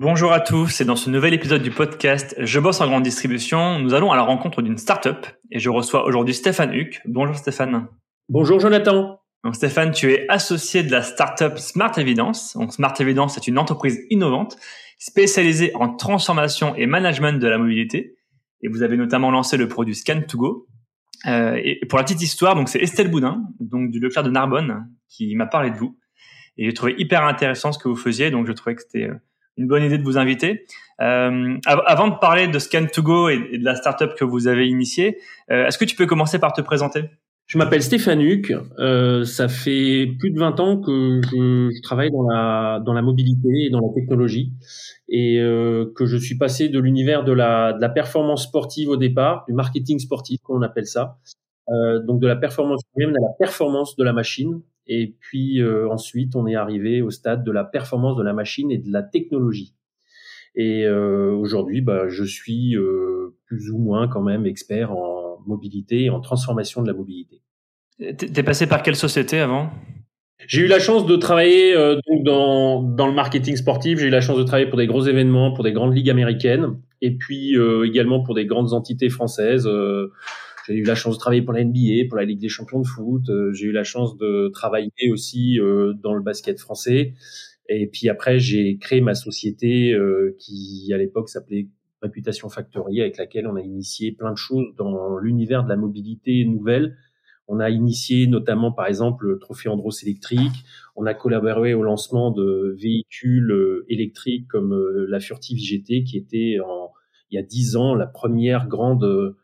Bonjour à tous, et dans ce nouvel épisode du podcast Je bosse en grande distribution, nous allons à la rencontre d'une start-up et je reçois aujourd'hui Stéphane Huck. Bonjour Stéphane. Bonjour Jonathan. Donc Stéphane, tu es associé de la start-up Smart Evidence. Donc Smart Evidence est une entreprise innovante spécialisée en transformation et management de la mobilité. Et vous avez notamment lancé le produit Scan2Go. Euh, et pour la petite histoire, donc c'est Estelle Boudin, donc du Leclerc de Narbonne, qui m'a parlé de vous. Et j'ai trouvé hyper intéressant ce que vous faisiez, donc je trouvais que c'était euh, une bonne idée de vous inviter. Euh, avant de parler de Scan2Go et, de la startup que vous avez initiée, euh, est-ce que tu peux commencer par te présenter? Je m'appelle Stéphane Huc. Euh, ça fait plus de 20 ans que je, travaille dans la, dans la mobilité et dans la technologie et que je suis passé de l'univers de la, de la performance sportive au départ, du marketing sportif, qu'on appelle ça, donc de la performance humaine à la performance de la machine. Et puis euh, ensuite, on est arrivé au stade de la performance de la machine et de la technologie. Et euh, aujourd'hui, bah, je suis euh, plus ou moins quand même expert en mobilité et en transformation de la mobilité. T'es passé par quelle société avant? J'ai eu la chance de travailler euh, donc dans, dans le marketing sportif. J'ai eu la chance de travailler pour des gros événements, pour des grandes ligues américaines, et puis euh, également pour des grandes entités françaises. Euh, j'ai eu la chance de travailler pour la NBA, pour la Ligue des champions de foot. Euh, j'ai eu la chance de travailler aussi euh, dans le basket français. Et puis après, j'ai créé ma société euh, qui, à l'époque, s'appelait Réputation Factory, avec laquelle on a initié plein de choses dans l'univers de la mobilité nouvelle. On a initié notamment, par exemple, le Trophée Andros électrique. On a collaboré au lancement de véhicules électriques comme la Furtive GT, qui était en, il y a dix ans la première grande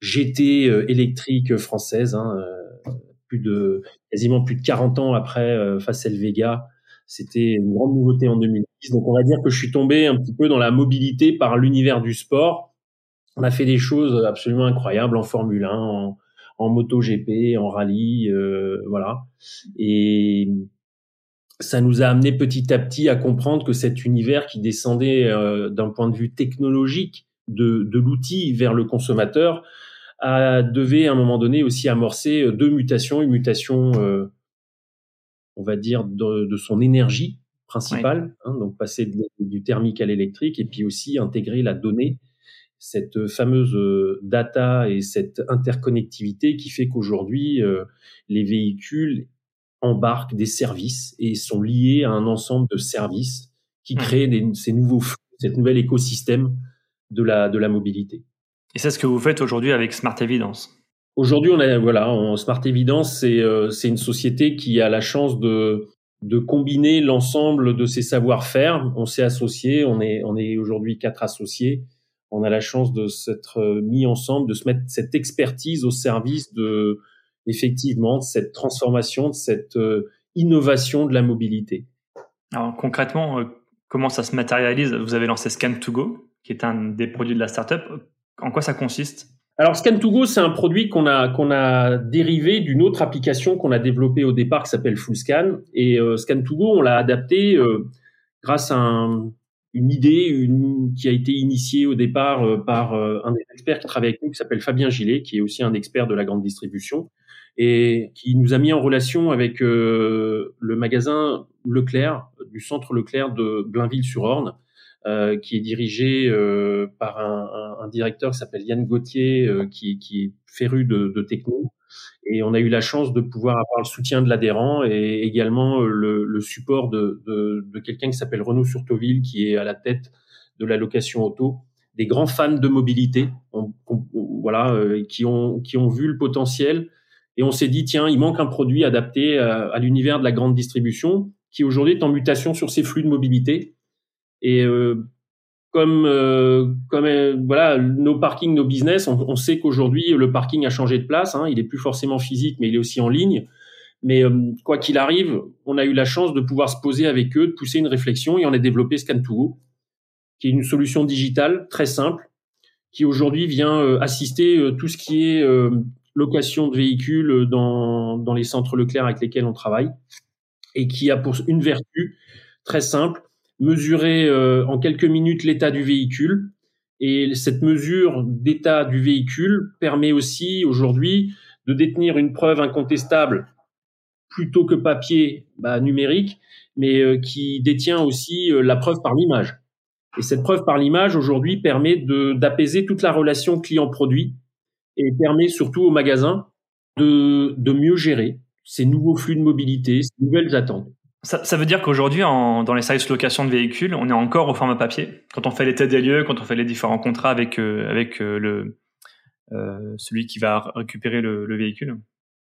GT euh, électrique française, hein, euh, plus de quasiment plus de 40 ans après euh, Facel Vega. C'était une grande nouveauté en 2010. Donc on va dire que je suis tombé un petit peu dans la mobilité par l'univers du sport. On a fait des choses absolument incroyables en Formule 1, en, en MotoGP, en rallye, euh, voilà. Et ça nous a amené petit à petit à comprendre que cet univers qui descendait euh, d'un point de vue technologique de, de l'outil vers le consommateur a, devait à un moment donné aussi amorcer euh, deux mutations, une mutation, euh, on va dire, de, de son énergie principale, hein, donc passer de, du thermique à l'électrique, et puis aussi intégrer la donnée, cette fameuse euh, data et cette interconnectivité qui fait qu'aujourd'hui, euh, les véhicules embarquent des services et sont liés à un ensemble de services qui créent des, ces nouveaux flux, cet nouvel écosystème de la, de la mobilité. Et c'est ce que vous faites aujourd'hui avec Smart Evidence. Aujourd'hui, on a voilà, on, Smart Evidence, c'est euh, c'est une société qui a la chance de de combiner l'ensemble de ses savoir-faire. On s'est associé, on est on est aujourd'hui quatre associés. On a la chance de s'être mis ensemble, de se mettre cette expertise au service de effectivement de cette transformation, de cette euh, innovation de la mobilité. Alors concrètement, euh, comment ça se matérialise? Vous avez lancé Scan2Go, qui est un des produits de la startup. En quoi ça consiste? Alors Scan2Go, c'est un produit qu'on a qu'on a dérivé d'une autre application qu'on a développée au départ qui s'appelle FullScan. Et euh, Scan2Go, on l'a adapté euh, grâce à un, une idée qui a été initiée au départ euh, par un des experts qui travaille avec nous qui s'appelle Fabien Gillet, qui est aussi un expert de la grande distribution et qui nous a mis en relation avec le magasin Leclerc du centre Leclerc de Blainville-sur-Orne euh, qui est dirigé euh, par un, un, un, directeur qui s'appelle Yann Gauthier, euh, qui, qui, est féru de, de, techno. Et on a eu la chance de pouvoir avoir le soutien de l'adhérent et également le, le support de, de, de quelqu'un qui s'appelle Renaud Surtoville, qui est à la tête de la location auto, des grands fans de mobilité, on, on, voilà, qui ont qui ont vu le potentiel. Et on s'est dit tiens, il manque un produit adapté à l'univers de la grande distribution, qui aujourd'hui est en mutation sur ses flux de mobilité et euh, comme euh, comme euh, voilà nos parkings, nos business, on, sait qu'aujourd'hui le parking a changé de place. Hein, il est plus forcément physique, mais il est aussi en ligne. Mais euh, quoi qu'il arrive, on a eu la chance de pouvoir se poser avec eux, de pousser une réflexion et on a développé Scan2Go, qui est une solution digitale très simple, qui aujourd'hui vient euh, assister euh, tout ce qui est location de véhicules dans, dans les centres Leclerc avec lesquels on travaille, et qui a pour une vertu très simple, mesurer euh, en quelques minutes l'état du véhicule. Et cette mesure d'état du véhicule permet aussi aujourd'hui de détenir une preuve incontestable plutôt que papier bah, numérique, mais euh, qui détient aussi euh, la preuve par l'image. Et cette preuve par l'image aujourd'hui permet d'apaiser toute la relation client-produit et permet surtout au magasin de, de mieux gérer ces nouveaux flux de mobilité, ces nouvelles attentes. Ça, ça veut dire qu'aujourd'hui, dans les services location de véhicules, on est encore au format papier. Quand on fait l'état des lieux, quand on fait les différents contrats avec, euh, avec euh, le, euh, celui qui va récupérer le, le véhicule.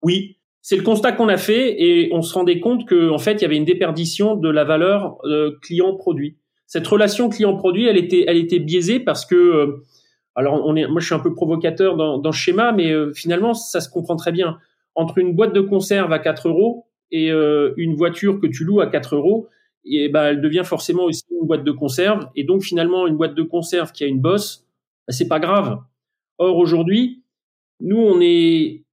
Oui, c'est le constat qu'on a fait et on se rendait compte qu'en en fait, il y avait une déperdition de la valeur euh, client-produit. Cette relation client-produit, elle était, elle était biaisée parce que, euh, alors on est, moi je suis un peu provocateur dans, dans ce schéma, mais finalement ça se comprend très bien. Entre une boîte de conserve à 4 euros et une voiture que tu loues à 4 euros, et ben elle devient forcément aussi une boîte de conserve. Et donc finalement une boîte de conserve qui a une bosse, ben, c'est pas grave. Or aujourd'hui, nous on est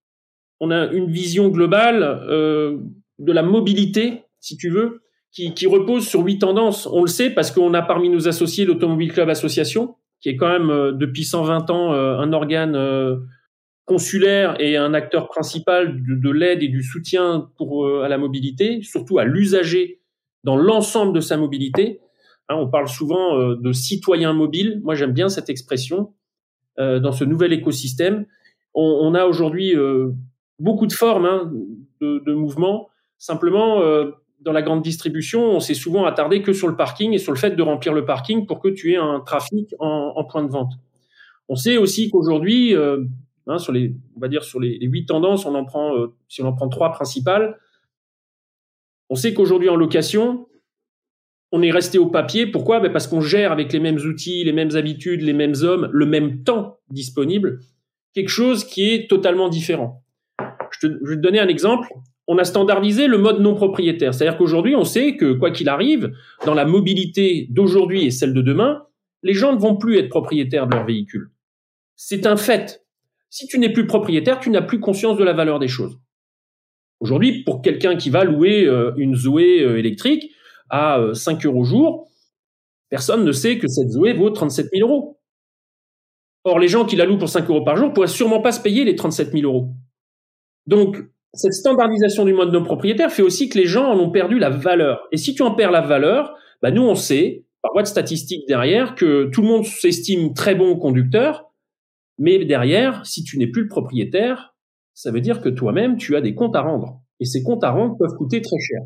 on a une vision globale euh, de la mobilité, si tu veux, qui, repose sur huit tendances. On le sait parce qu'on a parmi nos associés l'Automobile Club Association, qui est quand même euh, depuis 120 ans euh, un organe euh, consulaire et un acteur principal de, de l'aide et du soutien pour à la mobilité, surtout à l'usager dans l'ensemble de sa mobilité. Hein, on parle souvent de citoyen mobile. Moi, j'aime bien cette expression dans ce nouvel écosystème. On, on a aujourd'hui beaucoup de formes hein, de, de mouvements. Simplement, euh, dans la grande distribution, on s'est souvent attardé que sur le parking et sur le fait de remplir le parking pour que tu aies un trafic en, en point de vente. On sait aussi qu'aujourd'hui, euh, hein, sur les, on va dire sur les huit tendances, on en prend, euh, si on en prend trois principales, on sait qu'aujourd'hui en location, on est resté au papier. Pourquoi? Ben Parce qu'on gère avec les mêmes outils, les mêmes habitudes, les mêmes hommes, le même temps disponible, quelque chose qui est totalement différent. Je, vais te donner un exemple. On a standardisé le mode non propriétaire. C'est-à-dire qu'aujourd'hui, on sait que quoi qu'il arrive, dans la mobilité d'aujourd'hui et celle de demain, les gens ne vont plus être propriétaires de leur véhicule. C'est un fait. Si tu n'es plus propriétaire, tu n'as plus conscience de la valeur des choses. Aujourd'hui, pour quelqu'un qui va louer euh, une Zoé euh, électrique à 5 euh, euros jour, personne ne sait que cette Zoé vaut 37 000 euros. Or, les gens qui la louent pour 5 euros par jour pourraient sûrement pas se payer les 37 000 euros. Donc, cette standardisation du mode non propriétaire fait aussi que les gens en ont perdu la valeur. Et si tu en perds la valeur, bah nous on sait, par voie de statistique derrière, que tout le monde s'estime très bon conducteur, mais derrière, si tu n'es plus le propriétaire, ça veut dire que toi-même, tu as des comptes à rendre. Et ces comptes à rendre peuvent coûter très cher.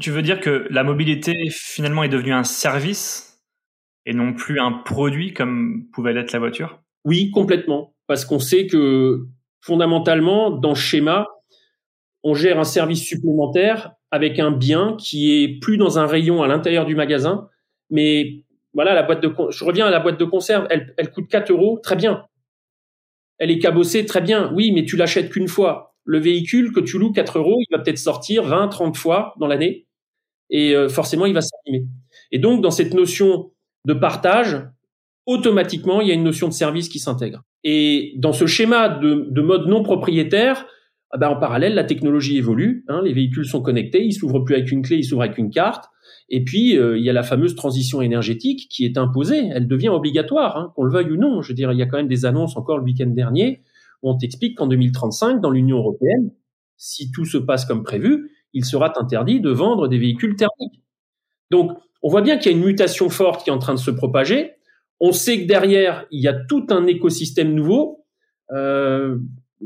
Tu veux dire que la mobilité, finalement, est devenue un service et non plus un produit comme pouvait l'être la voiture? Oui, complètement. Parce qu'on sait que fondamentalement, dans ce schéma, on gère un service supplémentaire avec un bien qui est plus dans un rayon à l'intérieur du magasin, mais voilà, la boîte de, je reviens à la boîte de conserve, elle, elle coûte 4 euros, très bien. Elle est cabossée, très bien. Oui, mais tu l'achètes qu'une fois. Le véhicule que tu loues 4 euros, il va peut-être sortir 20, 30 fois dans l'année. Et euh, forcément, il va s'abîmer. Et donc, dans cette notion de partage, automatiquement, il y a une notion de service qui s'intègre. Et dans ce schéma de, de mode non propriétaire, ah ben en parallèle, la technologie évolue. Hein, les véhicules sont connectés, ils s'ouvrent plus avec une clé, ils s'ouvrent avec une carte. Et puis, euh, il y a la fameuse transition énergétique qui est imposée. Elle devient obligatoire, hein, qu'on le veuille ou non. Je veux dire, il y a quand même des annonces encore le week-end dernier où on t'explique qu'en 2035, dans l'Union européenne, si tout se passe comme prévu, il sera interdit de vendre des véhicules thermiques. Donc, on voit bien qu'il y a une mutation forte qui est en train de se propager. On sait que derrière, il y a tout un écosystème nouveau. Euh,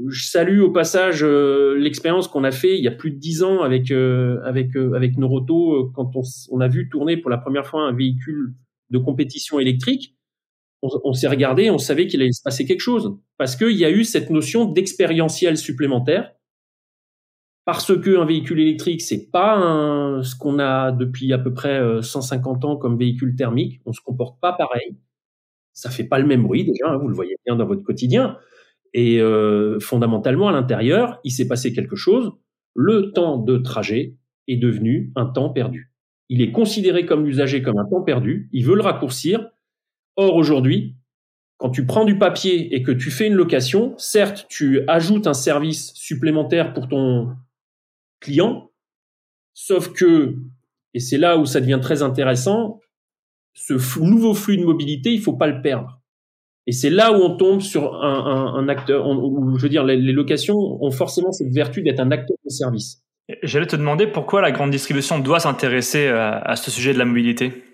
je salue au passage euh, l'expérience qu'on a fait il y a plus de dix ans avec euh, avec euh, avec Noroto quand on, a vu tourner pour la première fois un véhicule de compétition électrique. On, s'est regardé, on savait qu'il allait se passer quelque chose parce qu'il y a eu cette notion d'expérientiel supplémentaire. Parce que un véhicule électrique, c'est pas ce qu'on a depuis à peu près 150 ans comme véhicule thermique. On se comporte pas pareil ça fait pas le même bruit déjà, hein, vous le voyez bien dans votre quotidien. Et euh, fondamentalement, à l'intérieur, il s'est passé quelque chose. Le temps de trajet est devenu un temps perdu. Il est considéré comme l'usager comme un temps perdu. Il veut le raccourcir. Or, aujourd'hui, quand tu prends du papier et que tu fais une location, certes, tu ajoutes un service supplémentaire pour ton client, sauf que, et c'est là où ça devient très intéressant, ce nouveau flux de mobilité, il faut pas le perdre. Et c'est là où on tombe sur un, un, un acteur, où, je veux dire, les, locations ont forcément cette vertu d'être un acteur de service. J'allais te demander pourquoi la grande distribution doit s'intéresser à, à, ce sujet de la mobilité.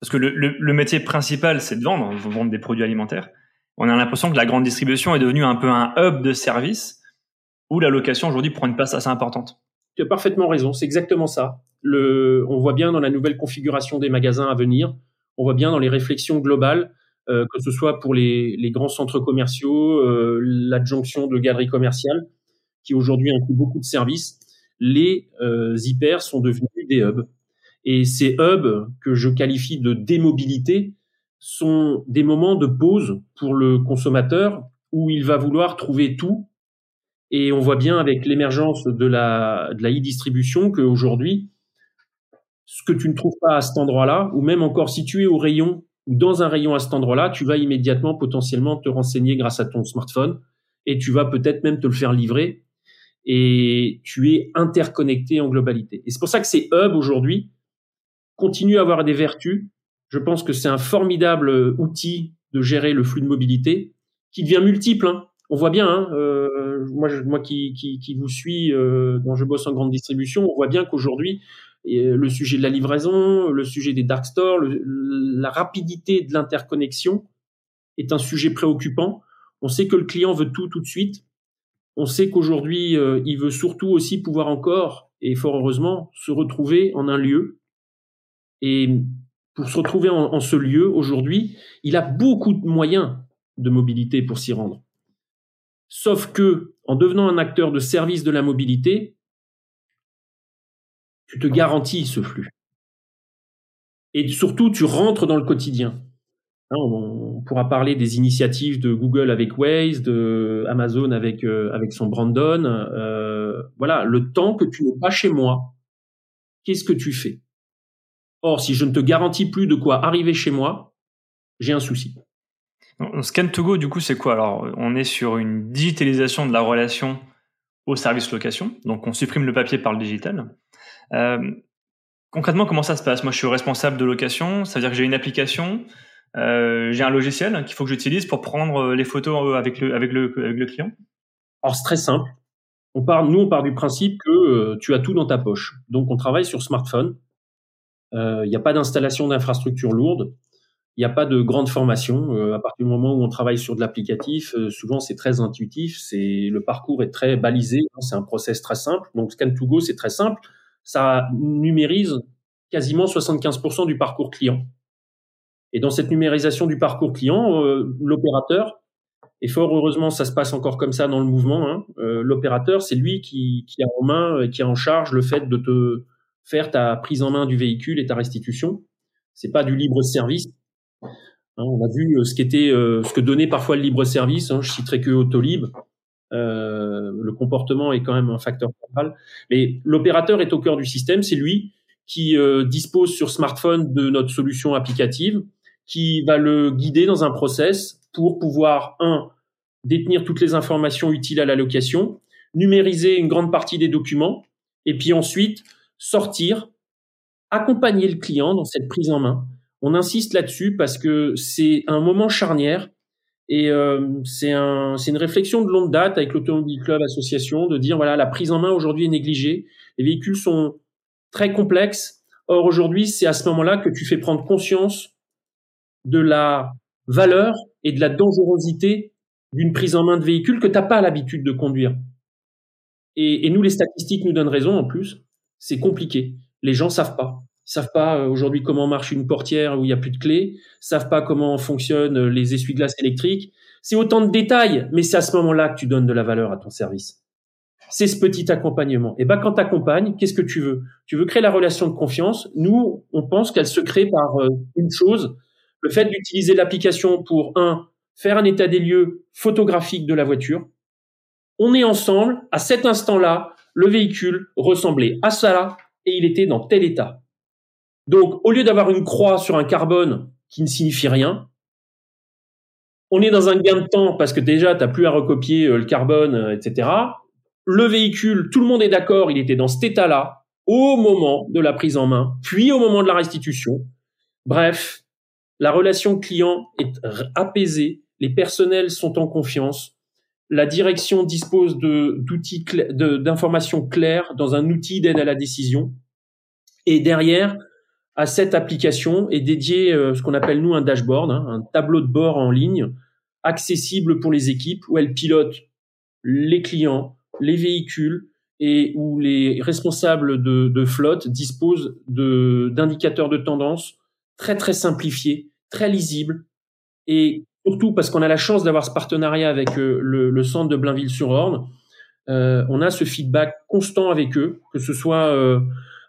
Parce que le, le, métier principal, c'est de vendre, vendre des produits alimentaires. On a l'impression que la grande distribution est devenue un peu un hub de service où la location aujourd'hui prend une place assez importante. Tu as parfaitement raison, c'est exactement ça. Le, on voit bien dans la nouvelle configuration des magasins à venir, on voit bien dans les réflexions globales, que ce soit pour les, les grands centres commerciaux, euh, l'adjonction de galeries commerciales, qui aujourd'hui inclut beaucoup de services, les euh, hyper sont devenus des hubs. Et ces hubs que je qualifie de démobilité sont des moments de pause pour le consommateur où il va vouloir trouver tout. Et on voit bien avec l'émergence de la, de la e-distribution qu'aujourd'hui, ce que tu ne trouves pas à cet endroit-là, ou même encore situé au rayon ou dans un rayon à cet endroit-là, tu vas immédiatement potentiellement te renseigner grâce à ton smartphone et tu vas peut-être même te le faire livrer et tu es interconnecté en globalité. Et c'est pour ça que ces hubs aujourd'hui continuent à avoir des vertus. Je pense que c'est un formidable outil de gérer le flux de mobilité qui devient multiple. Hein. On voit bien, hein, euh, moi, qui vous suis, euh, dont je bosse en grande distribution, on voit bien qu'aujourd'hui, le sujet de la livraison, le sujet des dark stores, la rapidité de l'interconnexion est un sujet préoccupant. On sait que le client veut tout tout de suite. On sait qu'aujourd'hui, euh, il veut surtout aussi pouvoir encore, et fort heureusement, se retrouver en un lieu. Et pour se retrouver en, en ce lieu, aujourd'hui, il a beaucoup de moyens de mobilité pour s'y rendre. Sauf que, en devenant un acteur de service de la mobilité, tu te garantis ce flux. Et surtout, tu rentres dans le quotidien. Hein, on pourra parler des initiatives de Google avec Waze, de Amazon avec euh, son Brandon. Euh, voilà, le temps que tu n'es pas chez moi, qu'est-ce que tu fais? Or, si je ne te garantis plus de quoi arriver chez moi, j'ai un souci. Scan to go, du coup, c'est quoi? Alors, on est sur une digitalisation de la relation au service location. Donc, on supprime le papier par le digital. Euh, concrètement, comment ça se passe? Moi, je suis responsable de location. Ça veut dire que j'ai une application. Euh, j'ai un logiciel qu'il faut que j'utilise pour prendre euh, les photos avec le, avec le, client? Alors, c'est très simple. On part, nous, on part du principe que tu as tout dans ta poche. Donc, on travaille sur smartphone. Il n'y a pas d'installation d'infrastructure lourde. Il n'y a pas de grande formation. à partir du moment où on travaille sur de l'applicatif, souvent c'est très intuitif. C'est le parcours est très balisé. C'est un process très simple. Donc Scan 2 Go, c'est très simple. Ça numérise quasiment 75% du parcours client. Et dans cette numérisation du parcours client, euh, l'opérateur, et fort heureusement ça se passe encore comme ça dans le mouvement, hein, euh, l'opérateur c'est lui qui, a en main, et qui a en charge le fait de te faire ta prise en main du véhicule et ta restitution. C'est pas du libre service. Hein, on a vu euh, ce qu'était, ce que donnait parfois le libre service. Hein, je citerai que Autolib. Le comportement est quand même un facteur central. Mais l'opérateur est au cœur du système. C'est lui qui dispose sur smartphone de notre solution applicative qui va le guider dans un process pour pouvoir, un, détenir toutes les informations utiles à la location, numériser une grande partie des documents, et puis ensuite sortir, accompagner le client dans cette prise en main. On insiste là-dessus parce que c'est un moment charnière et euh, c'est un, une réflexion de longue date avec l'Automobile Club Association de dire voilà la prise en main aujourd'hui est négligée, les véhicules sont très complexes. Or aujourd'hui c'est à ce moment-là que tu fais prendre conscience de la valeur et de la dangerosité d'une prise en main de véhicule que tu n'as pas l'habitude de conduire. Et, nous, les statistiques nous donnent raison en plus. C'est compliqué. Les gens savent pas. Ils savent pas euh, aujourd'hui comment marche une portière où il y a plus de clés. savent pas comment fonctionnent euh, les essuie-glaces électriques. C'est autant de détails, mais c'est à ce moment-là que tu donnes de la valeur à ton service. C'est ce petit accompagnement. Et ben quand tu accompagnes, qu'est-ce que tu veux? Tu veux créer la relation de confiance. Nous, on pense qu'elle se crée par euh, une chose, le fait d'utiliser l'application pour, un, faire un état des lieux photographique de la voiture. On est ensemble, à cet instant-là, le véhicule ressemblait à ça et il était dans tel état. Donc, au lieu d'avoir une croix sur un carbone qui ne signifie rien, on est dans un gain de temps parce que déjà, tu n'as plus à recopier euh, le carbone, euh, etc. Le véhicule, tout le monde est d'accord, il était dans cet état-là au moment de la prise en main, puis au moment de la restitution. Bref, la relation client est apaisée, les personnels sont en confiance, la direction dispose d'outils d'informations claires dans un outil d'aide à la décision. Et derrière, à cette application est dédié euh, ce qu'on appelle nous un dashboard, hein, un tableau de bord en ligne accessible pour les équipes où elles pilotent les clients, les véhicules et où les responsables de, de flotte disposent de d'indicateurs de tendance très très simplifiés, très lisibles et surtout parce qu'on a la chance d'avoir ce partenariat avec euh, le, le, centre de Blainville-sur-Orne, euh, on a ce feedback constant avec eux, que ce soit euh,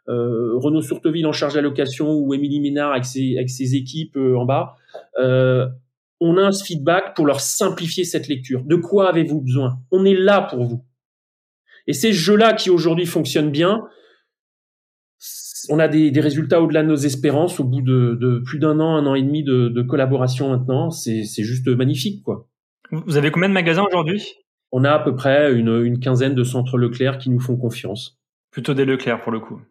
euh, Renaud Surteville en charge d'allocation ou Émilie Ménard avec ses, avec ses équipes euh, en bas. on a un feedback pour leur simplifier cette lecture. De quoi avez-vous besoin? On est là pour vous. Et ces jeux-là qui aujourd'hui fonctionnent bien, on a des, des résultats au-delà de nos espérances au bout de, de plus d'un an, un an et demi de, de collaboration maintenant. C'est juste magnifique, quoi. Vous avez combien de magasins aujourd'hui? On a à peu près une, une, quinzaine de centres Leclerc qui nous font confiance. Plutôt des Leclerc pour le coup.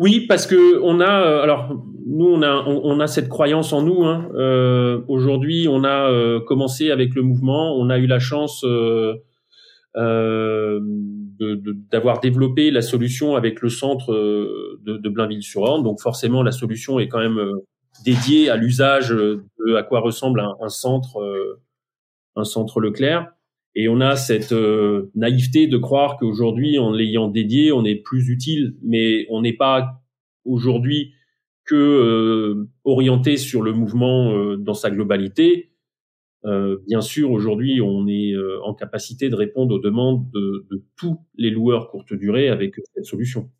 Oui, parce que on a, euh, alors nous on a on, a cette croyance en nous. Hein. Euh, Aujourd'hui, on a euh, commencé avec le mouvement. On a eu la chance euh, euh d'avoir développé la solution avec le centre euh, de, Blainville-sur-Orne. Donc forcément, la solution est quand même dédiée à l'usage de à quoi ressemble un, centre, un centre Leclerc. Et on a cette naïveté de croire qu'aujourd'hui, en l'ayant dédié, on est plus utile, mais on n'est pas aujourd'hui que euh, orienté sur le mouvement euh, dans sa globalité. Euh, bien sûr, aujourd'hui, on est euh, en capacité de répondre aux demandes de, de, tous les loueurs courte durée avec cette solution.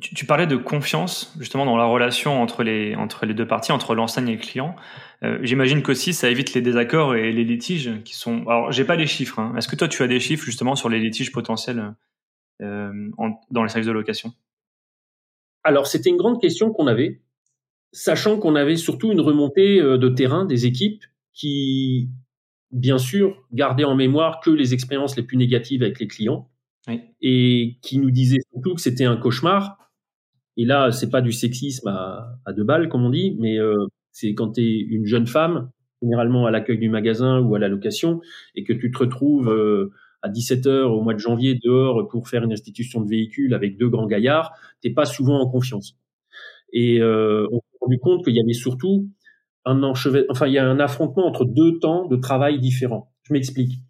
Tu, tu, parlais de confiance justement dans la relation entre les entre les deux parties, entre l'enseigne et le client. Euh, J'imagine qu'aussi ça évite les désaccords et les litiges qui sont. Alors, j'ai pas les chiffres. Hein. Est-ce que toi, tu as des chiffres justement sur les litiges potentiels euh, en, dans les services de location? Alors, c'était une grande question qu'on avait, sachant qu'on avait surtout une remontée de terrain des équipes qui bien sûr, garder en mémoire que les expériences les plus négatives avec les clients oui. et qui nous disaient surtout que c'était un cauchemar. Et là, c'est pas du sexisme à, à, deux balles, comme on dit, mais euh, c'est quand tu es une jeune femme, généralement à l'accueil du magasin ou à la location, et que tu te retrouves euh, à 17 heures au mois de janvier dehors pour faire une restitution de véhicule avec deux grands gaillards, t'es pas souvent en confiance. Et euh, on s'est rendu compte qu'il y avait surtout un enchevet, enfin, il y a un affrontement entre deux temps de travail différents. Je m'explique.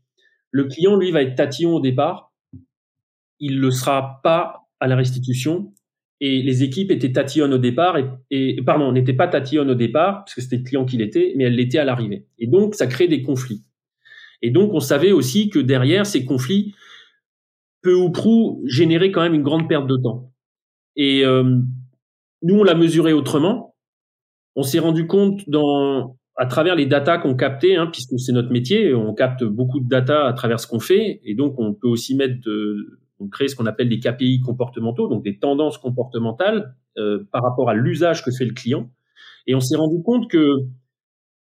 Le client, lui, va être tatillon au départ. Il le sera pas à la restitution. Et les équipes étaient tatillonnes au départ et, et pardon, n'étaient pas tatillonnes au départ parce que c'était le client qui l'était, mais elles l'étaient à l'arrivée. Et donc, ça crée des conflits. Et donc, on savait aussi que derrière ces conflits, peu ou prou, généraient quand même une grande perte de temps. Et euh, nous, on l'a mesuré autrement on s'est rendu compte dans, à travers les datas qu'on captait, hein, puisque c'est notre métier, on capte beaucoup de data à travers ce qu'on fait, et donc on peut aussi mettre de, on crée ce qu'on appelle des KPI comportementaux, donc des tendances comportementales euh, par rapport à l'usage que fait le client. Et on s'est rendu compte que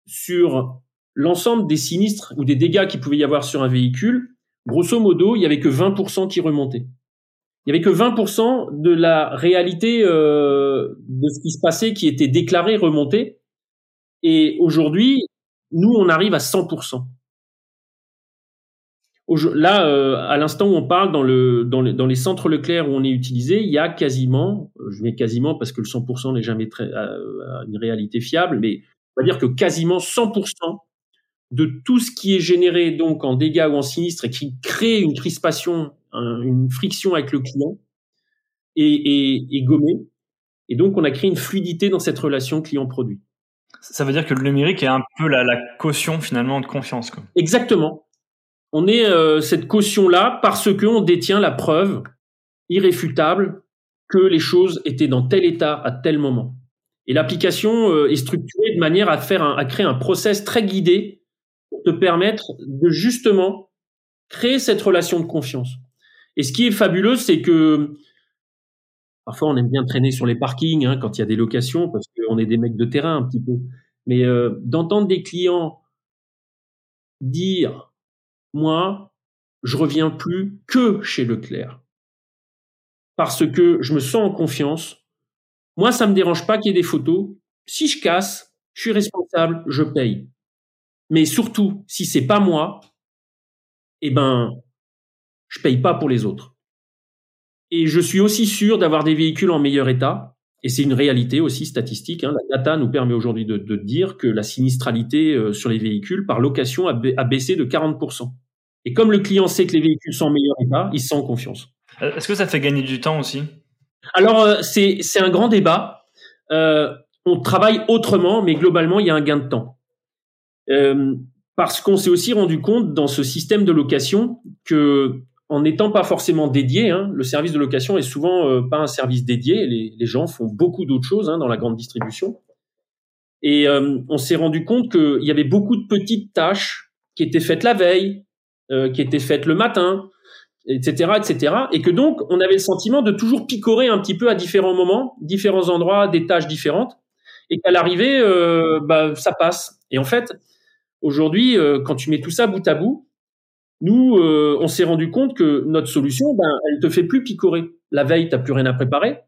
sur l'ensemble des sinistres ou des dégâts qu'il pouvait y avoir sur un véhicule, grosso modo, il y avait que 20% qui remontaient il y avait que 20% de la réalité euh, de ce qui se passait qui était déclaré, remonté. Et aujourd'hui, nous, on arrive à 100%. Là, euh, à l'instant où on parle, dans, le, dans, les, dans les centres Leclerc où on est utilisé, il y a quasiment, euh, je mets quasiment parce que le 100% n'est jamais très, euh, une réalité fiable, mais on va dire que quasiment 100% de tout ce qui est généré donc en dégâts ou en sinistres et qui crée une crispation une friction avec le client et, et, et gommée. Et donc, on a créé une fluidité dans cette relation client-produit. Ça veut dire que le numérique est un peu la, la caution finalement de confiance. Quoi. Exactement. On est euh, cette caution-là parce qu'on détient la preuve irréfutable que les choses étaient dans tel état à tel moment. Et l'application euh, est structurée de manière à faire à créer un process très guidé pour te permettre de justement créer cette relation de confiance. Et ce qui est fabuleux, c'est que parfois on aime bien traîner sur les parkings hein, quand il y a des locations parce qu'on est des mecs de terrain un petit peu. Mais euh, d'entendre des clients dire moi, je reviens plus que chez Leclerc parce que je me sens en confiance. Moi, ça me dérange pas qu'il y ait des photos. Si je casse, je suis responsable, je paye. Mais surtout, si c'est pas moi, eh ben, je paye pas pour les autres. Et je suis aussi sûr d'avoir des véhicules en meilleur état. Et c'est une réalité aussi statistique. Hein. La data nous permet aujourd'hui de, dire que la sinistralité euh, sur les véhicules par location a, baissé de 40%. Et comme le client sait que les véhicules sont en meilleur état, il se sent en confiance. Euh, est-ce que ça fait gagner du temps aussi? Alors, euh, c'est un grand débat. on travaille autrement, mais globalement, il y a un gain de temps. parce qu'on s'est aussi rendu compte dans ce système de location que en n'étant pas forcément dédié, hein, le service de location est souvent euh, pas un service dédié. Les, les gens font beaucoup d'autres choses hein, dans la grande distribution. Et euh, on s'est rendu compte qu'il y avait beaucoup de petites tâches qui étaient faites la veille, euh, qui étaient faites le matin, etc., etc. Et que donc on avait le sentiment de toujours picorer un petit peu à différents moments, différents endroits, des tâches différentes, et qu'à l'arrivée, bah, ça passe. Et en fait, aujourd'hui, quand tu mets tout ça bout à bout, nous, euh, on s'est rendu compte que notre solution, ben, elle te fait plus picorer. La veille, t'as plus rien à préparer.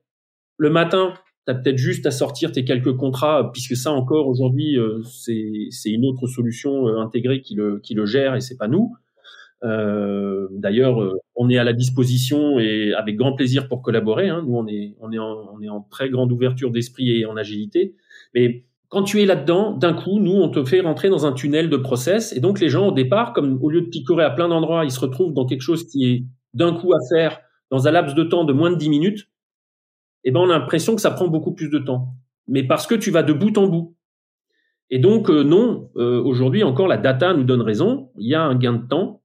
Le matin, tu as peut-être juste à sortir tes quelques contrats, puisque ça encore aujourd'hui, euh, c'est une autre solution euh, intégrée qui le, qui le gère et c'est pas nous. D'ailleurs, on est à la disposition et avec grand plaisir pour collaborer. Hein. Nous, on est, on est, en, on est en très grande ouverture d'esprit et en agilité. Mais quand tu es là-dedans, d'un coup, nous, on te fait rentrer dans un tunnel de process. Et donc, les gens, au départ, comme au lieu de picorer à plein d'endroits, ils se retrouvent dans quelque chose qui est d'un coup à faire dans un laps de temps de moins de 10 minutes. Eh ben, on a l'impression que ça prend beaucoup plus de temps. Mais parce que tu vas de bout en bout. Et donc, euh, non, euh, aujourd'hui, encore, la data nous donne raison. Il y a un gain de temps.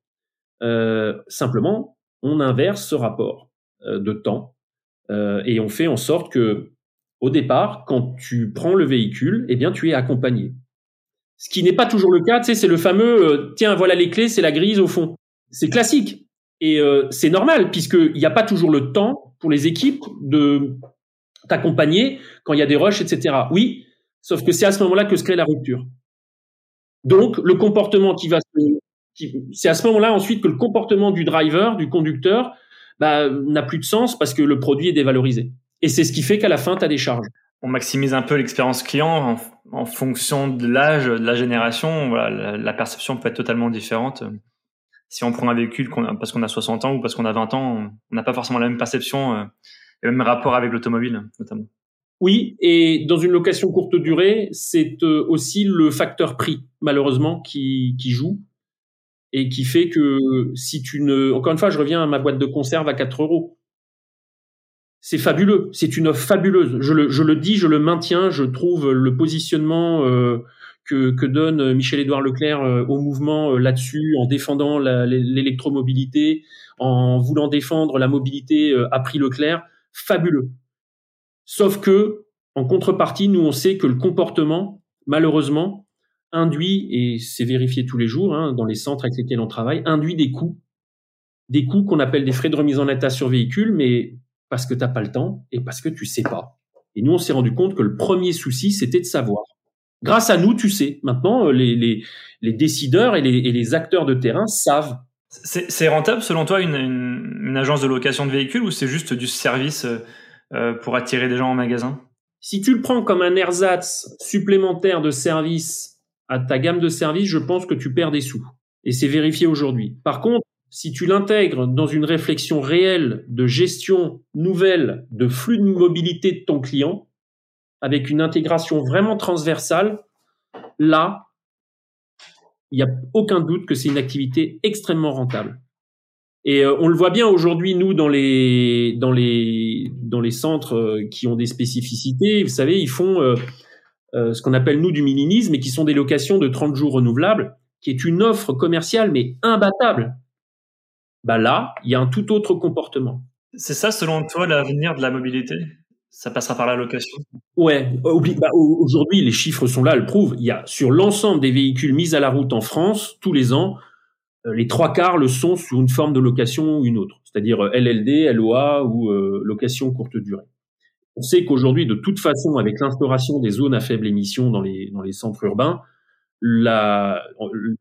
Euh, simplement, on inverse ce rapport de temps et on fait en sorte que au départ, quand tu prends le véhicule, eh bien, tu es accompagné. Ce qui n'est pas toujours le cas, tu sais, c'est le fameux euh, tiens, voilà les clés, c'est la grise au fond. C'est classique et euh, c'est normal puisqu'il n'y a pas toujours le temps pour les équipes de t'accompagner quand il y a des rushs, etc. Oui, sauf que c'est à ce moment-là que se crée la rupture. Donc, le comportement qui va se, c'est à ce moment-là ensuite que le comportement du driver, du conducteur, bah, n'a plus de sens parce que le produit est dévalorisé. Et c'est ce qui fait qu'à la fin, tu as des charges. On maximise un peu l'expérience client en, fonction de l'âge, de la génération. Voilà, la, perception peut être totalement différente. Si on prend un véhicule parce qu'on a 60 ans ou parce qu'on a 20 ans, on n'a pas forcément la même perception euh, et le même rapport avec l'automobile, notamment. Oui, et dans une location courte durée, c'est euh, aussi le facteur prix, malheureusement, qui, qui joue et qui fait que si tu ne... Encore une fois, je reviens à ma boîte de conserve à 4 euros c'est fabuleux, c'est une offre fabuleuse. Je le, dis, je le maintiens, je trouve le positionnement euh, que, que donne Michel-Édouard Leclerc euh, au mouvement euh, là-dessus, en défendant l'électromobilité, en voulant défendre la mobilité à prix Leclerc, fabuleux. Sauf que, en contrepartie, nous on sait que le comportement, malheureusement, induit, et c'est vérifié tous les jours hein, dans les centres avec lesquels on travaille, induit des coûts, des coûts qu'on appelle des frais de remise en état sur véhicule, mais parce que tu n'as pas le temps et parce que tu sais pas. Et nous, on s'est rendu compte que le premier souci, c'était de savoir. Grâce à nous, tu sais. Maintenant, euh, les, les, les décideurs et les, et les, acteurs de terrain savent. C'est rentable, selon toi, une, une, agence de location de véhicules ou c'est juste du service euh, euh, pour attirer des gens en magasin? Si tu le prends comme un ersatz supplémentaire de service à ta gamme de services, je pense que tu perds des sous. Et c'est vérifié aujourd'hui. Par contre, si tu l'intègres dans une réflexion réelle de gestion nouvelle de flux de mobilité de ton client, avec une intégration vraiment transversale, là, il n'y a aucun doute que c'est une activité extrêmement rentable. Et euh, on le voit bien aujourd'hui, nous, dans les, centres euh, qui ont des spécificités, vous savez, ils font euh, ce qu'on appelle, nous, du mininisme, et qui sont des locations de 30 jours renouvelables, qui est une offre commerciale, mais imbattable bah là, il y a un tout autre comportement. C'est ça, selon toi, l'avenir de la mobilité? Ça passera par la location? Ouais, bah, aujourd'hui, les chiffres sont là, le prouvent. Il y a sur l'ensemble des véhicules mis à la route en France, tous les ans, euh, les trois quarts le sont sous une forme de location ou une autre, c'est-à-dire euh, LLD, LOA ou euh, location courte durée. On sait qu'aujourd'hui, de toute façon, avec l'instauration des zones à faible émission dans les, dans les centres urbains, la,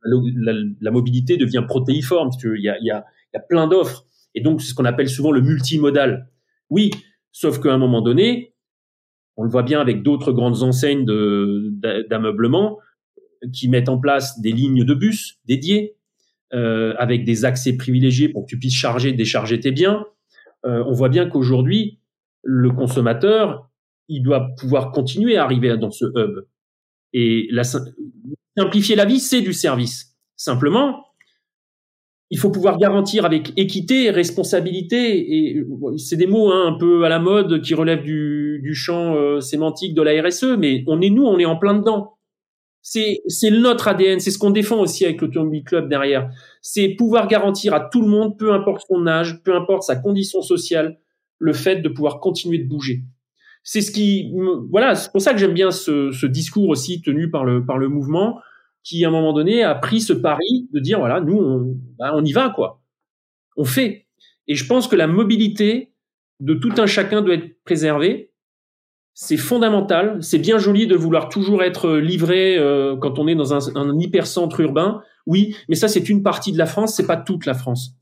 la, la, mobilité devient protéiforme. Il y a, il y a, il y a plein d'offres. Et donc, c'est ce qu'on appelle souvent le multimodal. Oui, sauf qu'à un moment donné, on le voit bien avec d'autres grandes enseignes d'ameublement qui mettent en place des lignes de bus dédiées euh, avec des accès privilégiés pour que tu puisses charger, décharger tes biens. Euh, on voit bien qu'aujourd'hui, le consommateur, il doit pouvoir continuer à arriver dans ce hub. Et la, simplifier la vie, c'est du service. Simplement, il faut pouvoir garantir avec équité, responsabilité, et c'est des mots hein, un peu à la mode qui relèvent du, champ euh, sémantique de la RSE, mais on est nous, on est en plein dedans. C'est c'est notre ADN, c'est ce qu'on défend aussi avec l'Automobile Club derrière. C'est pouvoir garantir à tout le monde, peu importe son âge, peu importe sa condition sociale, le fait de pouvoir continuer de bouger. C'est ce qui, voilà, c'est pour ça que j'aime bien ce, ce discours aussi tenu par le par le mouvement qui à un moment donné a pris ce pari de dire voilà nous on, bah, on y va quoi. On fait. Et je pense que la mobilité de tout un chacun doit être préservée. C'est fondamental. C'est bien joli de vouloir toujours être livré euh, quand on est dans un, un hypercentre urbain. Oui mais ça c'est une partie de la France c'est pas toute la France.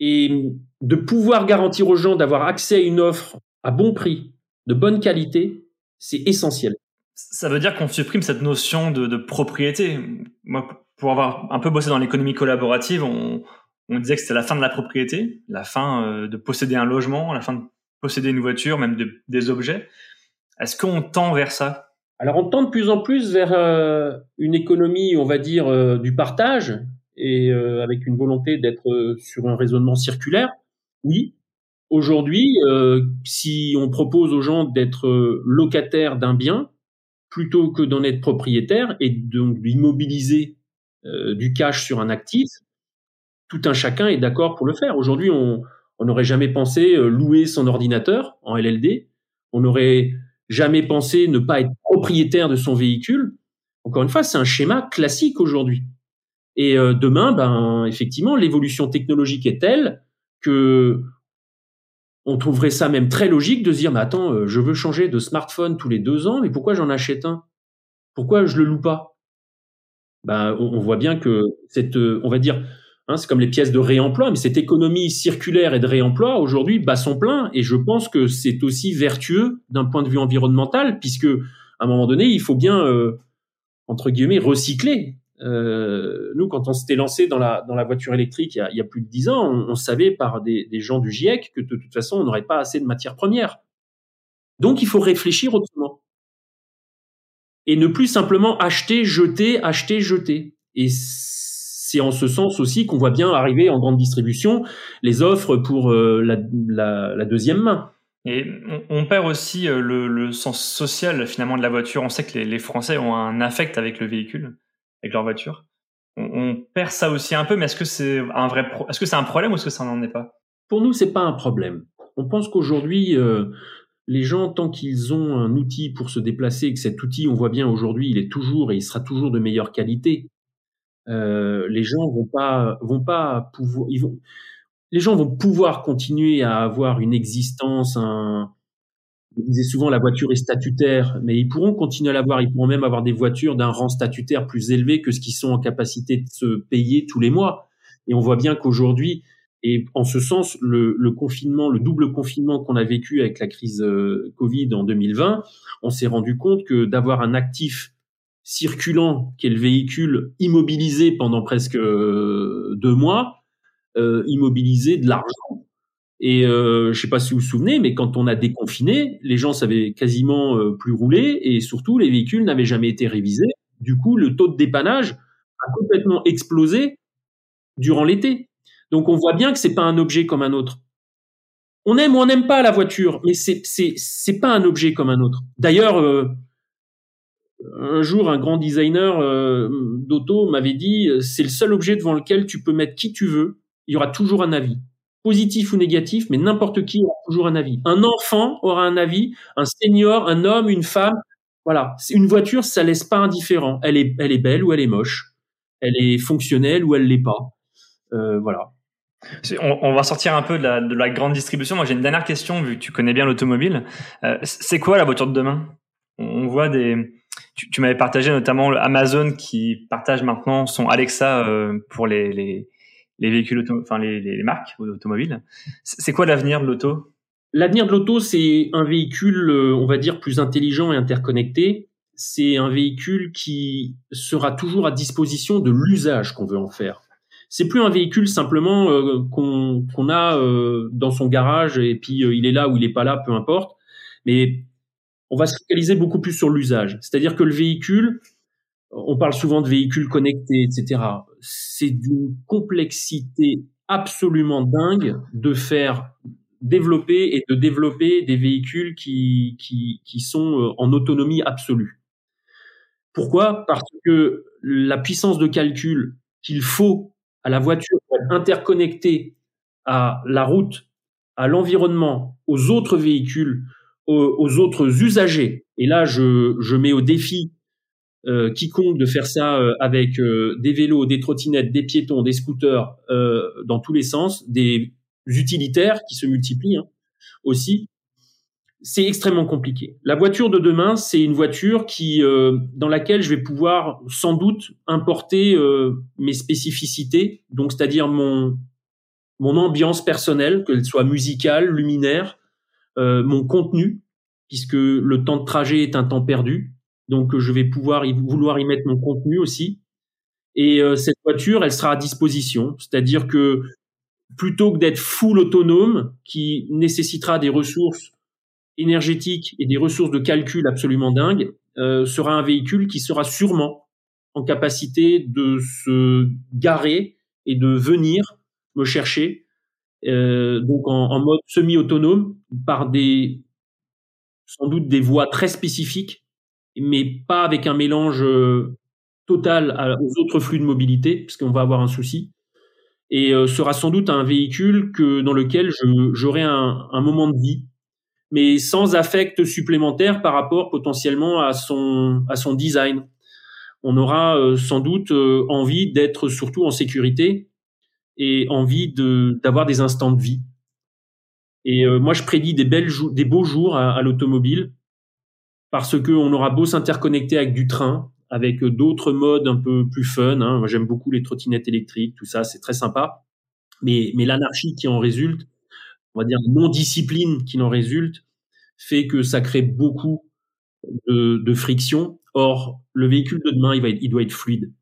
Et de pouvoir garantir aux gens d'avoir accès à une offre à bon prix de bonne qualité c'est essentiel ça veut dire qu'on supprime cette notion de, propriété. Moi, pour avoir un peu bossé dans l'économie collaborative, on, disait que c'était la fin de la propriété, la fin euh, de posséder un logement, la fin de posséder une voiture, même de, des objets. Est-ce qu'on tend vers ça? Alors, on tend de plus en plus vers euh, une économie, on va dire, euh, du partage et avec une volonté d'être sur un raisonnement circulaire. Oui. Aujourd'hui, si on propose aux gens d'être locataires d'un bien, plutôt que d'en être propriétaire et donc d'immobiliser euh, du cash sur un actif, tout un chacun est d'accord pour le faire. Aujourd'hui, on n'aurait jamais pensé euh, louer son ordinateur en LLD, on n'aurait jamais pensé ne pas être propriétaire de son véhicule. Encore une fois, c'est un schéma classique aujourd'hui. Et euh, demain, ben effectivement, l'évolution technologique est telle que on trouverait ça même très logique de se dire, mais attends, euh, je veux changer de smartphone tous les deux ans, mais pourquoi j'en achète un? Pourquoi je le loue pas? Ben, on, voit bien que cette, euh, on va dire, hein, c'est comme les pièces de réemploi, mais cette économie circulaire et de réemploi aujourd'hui bat son plein, et je pense que c'est aussi vertueux d'un point de vue environnemental, puisque à un moment donné, il faut bien euh, entre guillemets recycler euh, nous, quand on s'était lancé dans la, dans la voiture électrique il y a, plus de dix ans, on, savait par des, des, gens du GIEC que de toute façon, on n'aurait pas assez de matières premières. Donc, il faut réfléchir autrement. Et ne plus simplement acheter, jeter, acheter, jeter. Et c'est en ce sens aussi qu'on voit bien arriver en grande distribution les offres pour euh, la, la, deuxième main. Et on, perd aussi euh, le, le, sens social finalement de la voiture. On sait que les Français ont un affect avec le véhicule avec leur voiture. On, perd ça aussi un peu, mais est-ce que c'est un vrai, est-ce que c'est un problème ou est-ce que ça n'en est pas? Pour nous, c'est pas un problème. On pense qu'aujourd'hui, euh, les gens, tant qu'ils ont un outil pour se déplacer, et que cet outil, on voit bien aujourd'hui, il est toujours et il sera toujours de meilleure qualité. Euh, les gens vont pas, vont pas pouvoir, ils vont, les gens vont pouvoir continuer à avoir une existence, un, on disait souvent la voiture est statutaire, mais ils pourront continuer à l'avoir. Ils pourront même avoir des voitures d'un rang statutaire plus élevé que ce qu'ils sont en capacité de se payer tous les mois. Et on voit bien qu'aujourd'hui, et en ce sens, le, le, confinement, le double confinement qu'on a vécu avec la crise euh, Covid en 2020, on s'est rendu compte que d'avoir un actif circulant, qui est le véhicule immobilisé pendant presque euh, deux mois, euh, immobiliser de l'argent et euh, je sais pas si vous vous souvenez, mais quand on a déconfiné, les gens savaient quasiment euh, plus rouler et surtout les véhicules n'avaient jamais été révisés. Du coup, le taux de dépannage a complètement explosé durant l'été. Donc on voit bien que c'est pas un objet comme un autre. On aime ou on n'aime pas la voiture, mais c'est c'est c'est pas un objet comme un autre. D'ailleurs, euh, un jour, un grand designer euh, d'auto m'avait dit c'est le seul objet devant lequel tu peux mettre qui tu veux, il y aura toujours un avis positif ou négatif, mais n'importe qui aura toujours un avis. Un enfant aura un avis, un senior, un homme, une femme. Voilà, une voiture, ça laisse pas indifférent. Elle est, elle est belle ou elle est moche. Elle est fonctionnelle ou elle l'est pas. Euh, voilà. On, va sortir un peu de la, de la grande distribution. Moi, j'ai une dernière question, vu que tu connais bien l'automobile. Euh, c'est quoi la voiture de demain? On voit des... Tu, m'avais partagé notamment Amazon qui partage maintenant son Alexa euh, pour les, les véhicules, enfin les, marques automobiles. C'est quoi l'avenir de l'auto? L'avenir de l'auto, c'est un véhicule, euh, on va dire, plus intelligent et interconnecté. C'est un véhicule qui sera toujours à disposition de l'usage qu'on veut en faire. C'est plus un véhicule simplement euh, qu'on a euh, dans son garage et puis il est là ou il est pas là, peu importe. Mais on va se focaliser beaucoup plus sur l'usage. C'est-à-dire que le véhicule, on parle souvent de véhicules connectés, etc. C'est d'une complexité absolument dingue de faire développer et de développer des véhicules qui, qui, sont euh, en autonomie absolue. Pourquoi? Parce que la puissance de calcul qu'il faut à la voiture pour interconnectée à la route, à l'environnement, aux autres véhicules, aux, autres usagers. Et là, je, je mets au défi euh, quiconque de faire ça euh, avec euh, des vélos, des trottinettes, des piétons, des scooters, dans tous les sens, des utilitaires qui se multiplient hein, aussi. C'est extrêmement compliqué. La voiture de demain, c'est une voiture qui, dans laquelle je vais pouvoir sans doute importer mes spécificités, donc c'est-à-dire mon mon ambiance personnelle, qu'elle soit musicale, luminaire, euh, mon contenu, puisque le temps de trajet est un temps perdu. Donc, je vais pouvoir y, vouloir y mettre mon contenu aussi. Et euh, cette voiture, elle sera à disposition. C'est-à-dire que plutôt que d'être full autonome, qui nécessitera des ressources énergétiques et des ressources de calcul absolument dingues, euh, sera un véhicule qui sera sûrement en capacité de se garer et de venir me chercher euh, donc en, mode semi-autonome par des sans doute des voies très spécifiques, mais pas avec un mélange euh, total aux autres flux de mobilité, puisqu'on va avoir un souci. Et euh, sera sans doute un véhicule que dans lequel j'aurai un, moment de vie, mais sans affect supplémentaire par rapport potentiellement à son à son design. On aura euh, sans doute envie d'être surtout en sécurité et envie de d'avoir des instants de vie. Et moi, je prédis des belles des beaux jours à, l'automobile parce que on aura beau s'interconnecter avec du train, avec d'autres modes un peu plus fun. Hein. Moi, j'aime beaucoup les trottinettes électriques, tout ça, c'est très sympa. Mais l'anarchie qui en résulte, on va dire non discipline qui en résulte, fait que ça crée beaucoup de, de friction. Or, le véhicule de demain, il va être, il doit être fluide.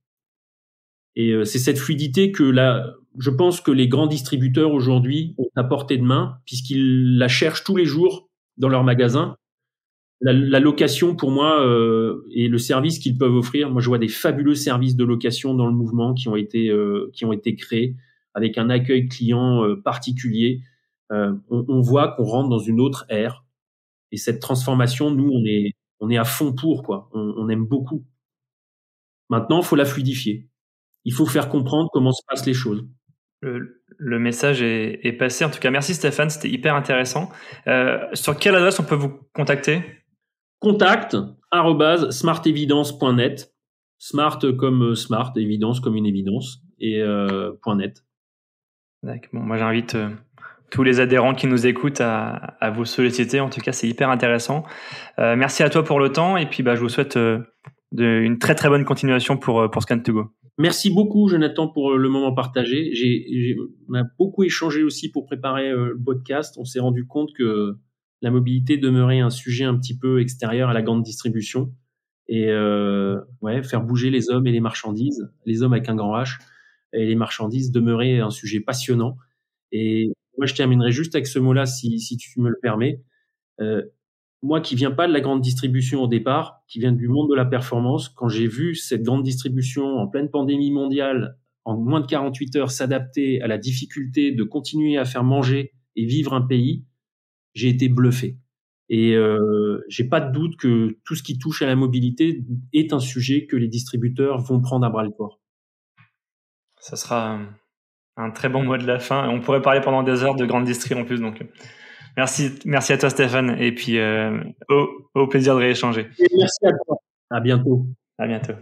Et euh, c'est cette fluidité que là, je pense que les grands distributeurs aujourd'hui ont à portée de main, puisqu'ils la cherchent tous les jours dans leurs magasins. La, location, pour moi, euh, et le service qu'ils peuvent offrir. Moi, je vois des fabuleux services de location dans le mouvement qui ont été euh, qui ont été créés avec un accueil client particulier. On, voit qu'on rentre dans une autre ère. Et cette transformation, nous, on est on est à fond pour quoi. On, on aime beaucoup. Maintenant, faut la fluidifier il faut faire comprendre comment se passent les choses. Le, message est, passé. En tout cas, merci Stéphane, c'était hyper intéressant. Euh, sur quelle adresse on peut vous contacter? Contact smartevidence.net. Smart comme smart, évidence comme une évidence, et euh, .net. Bon, moi j'invite euh, tous les adhérents qui nous écoutent à, vous solliciter. En tout cas, c'est hyper intéressant. merci à toi pour le temps, et puis bah, je vous souhaite une très très bonne continuation pour, pour Scan2Go. Merci beaucoup, Jonathan, pour euh, le moment partagé. J'ai, on a beaucoup échangé aussi pour préparer euh, le podcast. On s'est rendu compte que la mobilité demeurait un sujet un petit peu extérieur à la grande distribution. Et euh, ouais, faire bouger les hommes et les marchandises, les hommes avec un grand H, et les marchandises demeurait un sujet passionnant. Et moi, je terminerai juste avec ce mot-là, si, si tu me le permets. Euh, moi qui viens pas de la grande distribution au départ, qui vient du monde de la performance, quand j'ai vu cette grande distribution en pleine pandémie mondiale, en moins de 48 heures, s'adapter à la difficulté de continuer à faire manger et vivre un pays, j'ai été bluffé. Et euh, j'ai pas de doute que tout ce qui touche à la mobilité est un sujet que les distributeurs vont prendre à bras le corps. Ça sera un très bon mot de la fin. On pourrait parler pendant des heures de grande distri en plus, donc Merci, merci à toi Stéphane et puis euh, au, au plaisir de rééchanger. merci à toi. À bientôt. À bientôt.